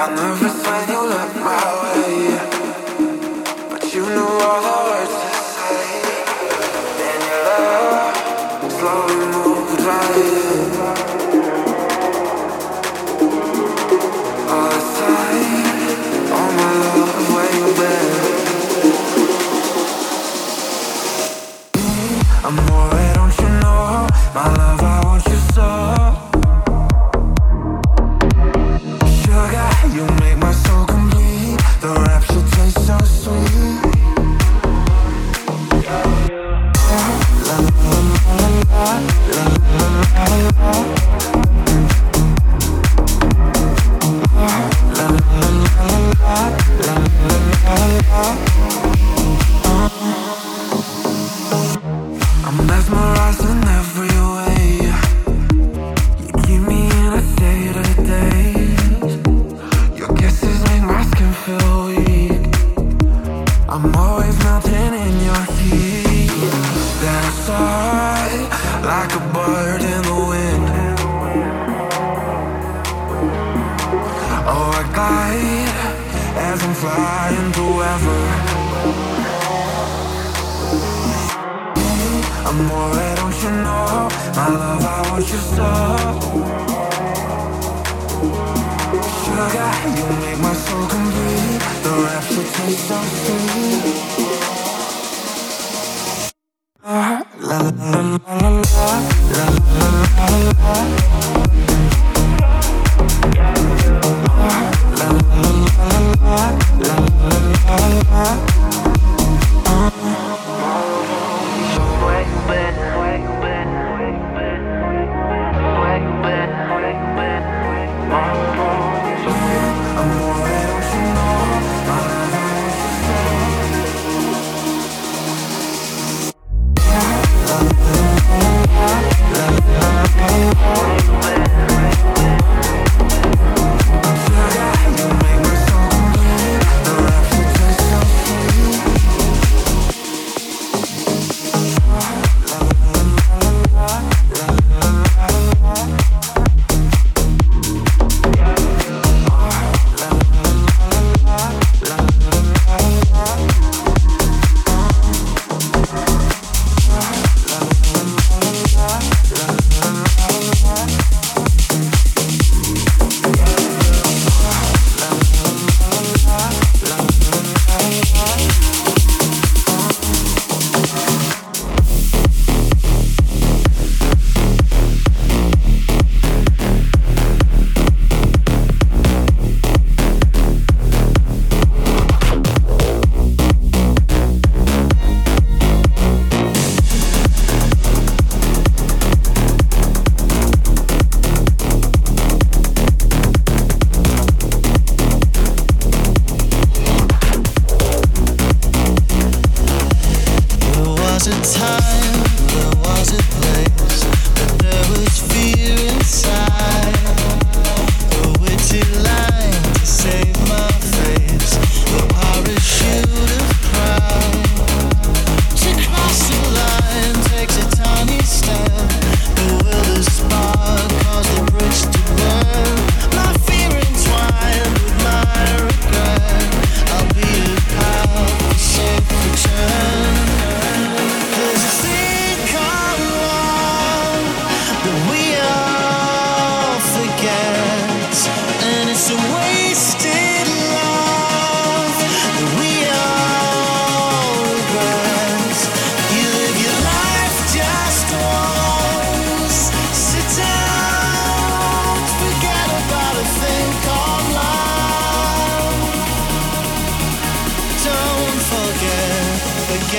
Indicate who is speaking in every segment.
Speaker 1: got nervous when you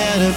Speaker 2: wasted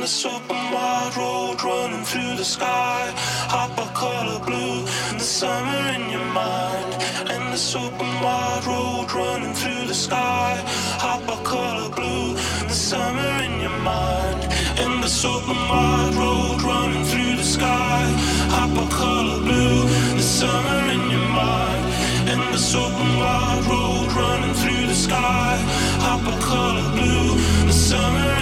Speaker 3: Endless open wide road running through the sky. Hot by color blue, the summer in your mind. Endless open wide road running through the sky. Hot by color blue, the summer in your mind. Endless open wide road running through the sky. Hot by color blue, the summer in your mind. Endless open wide road running through the sky. Hot by color blue, the summer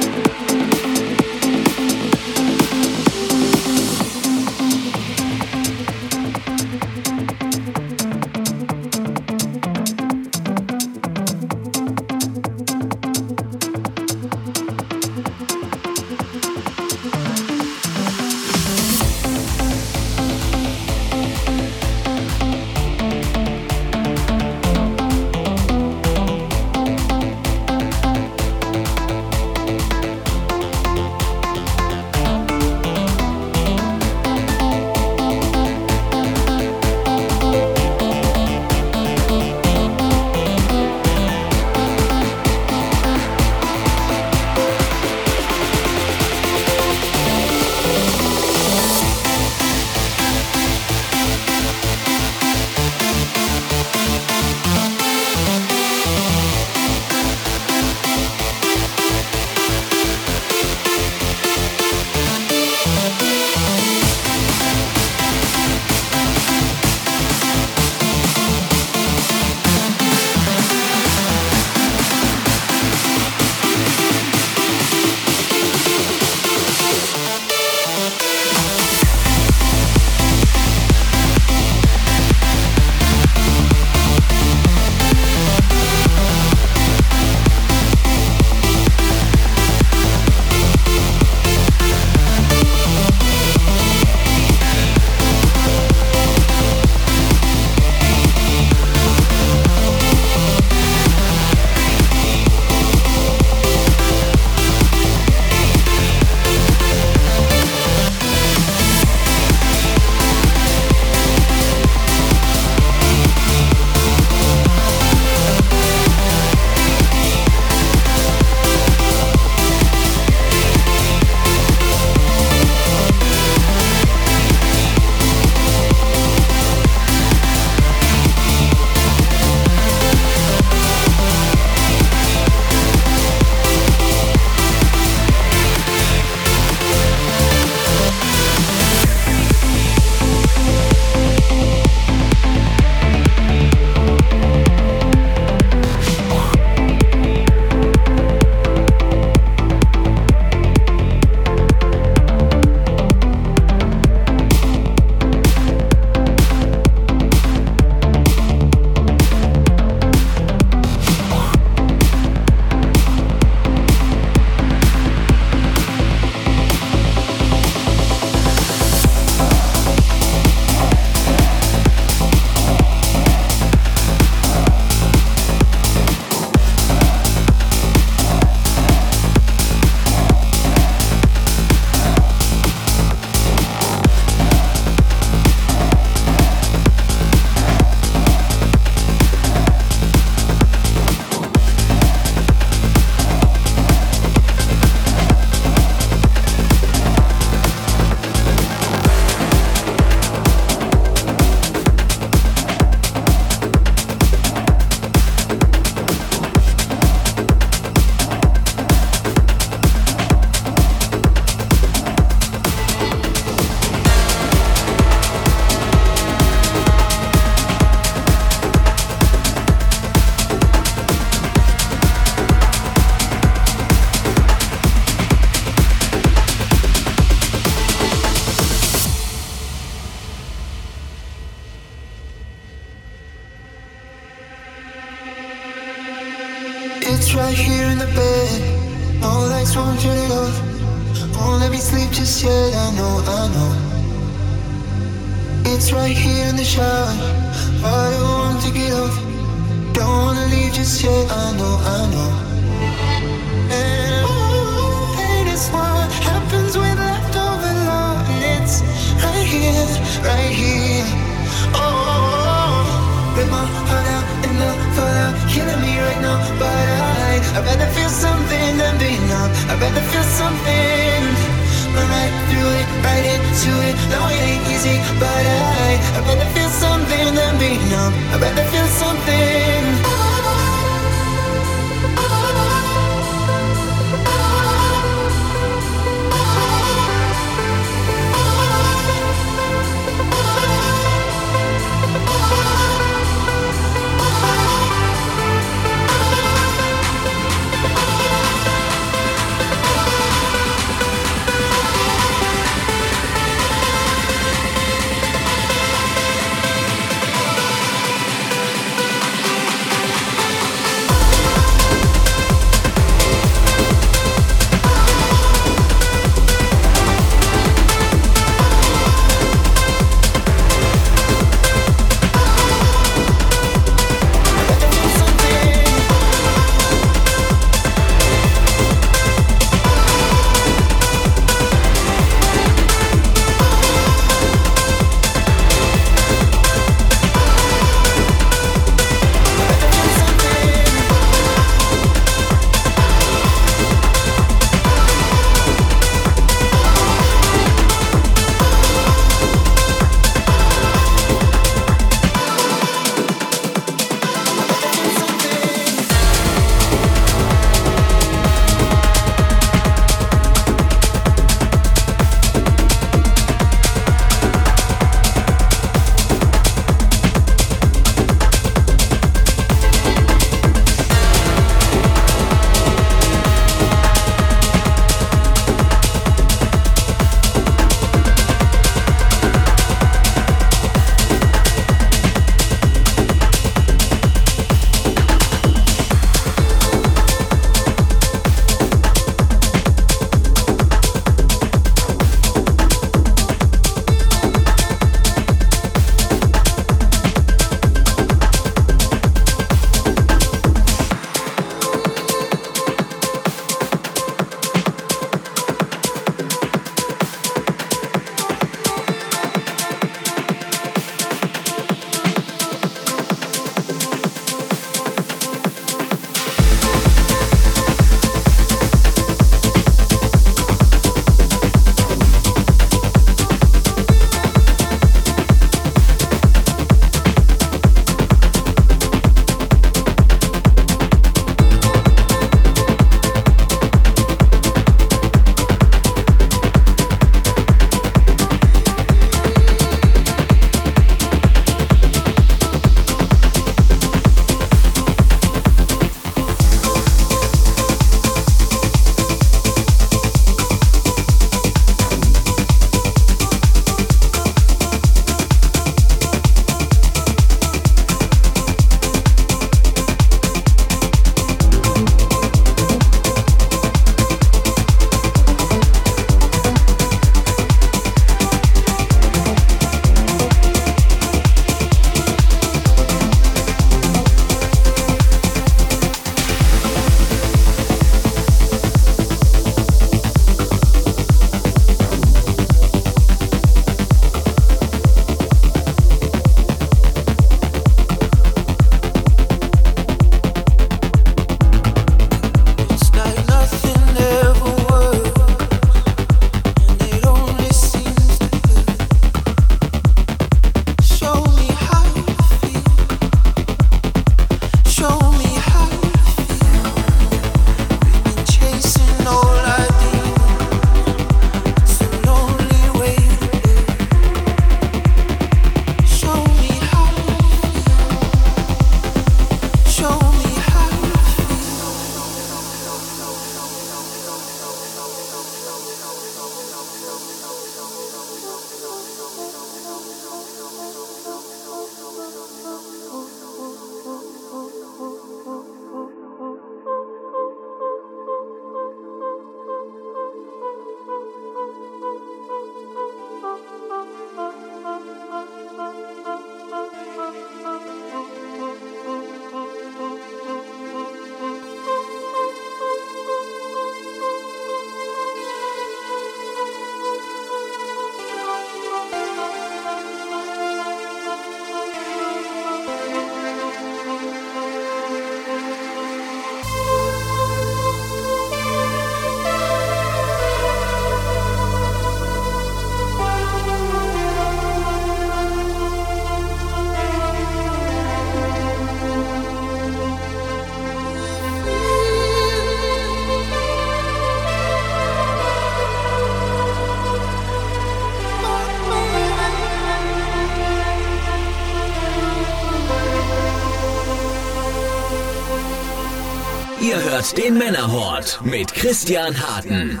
Speaker 4: hört den Männerhort mit Christian Harten.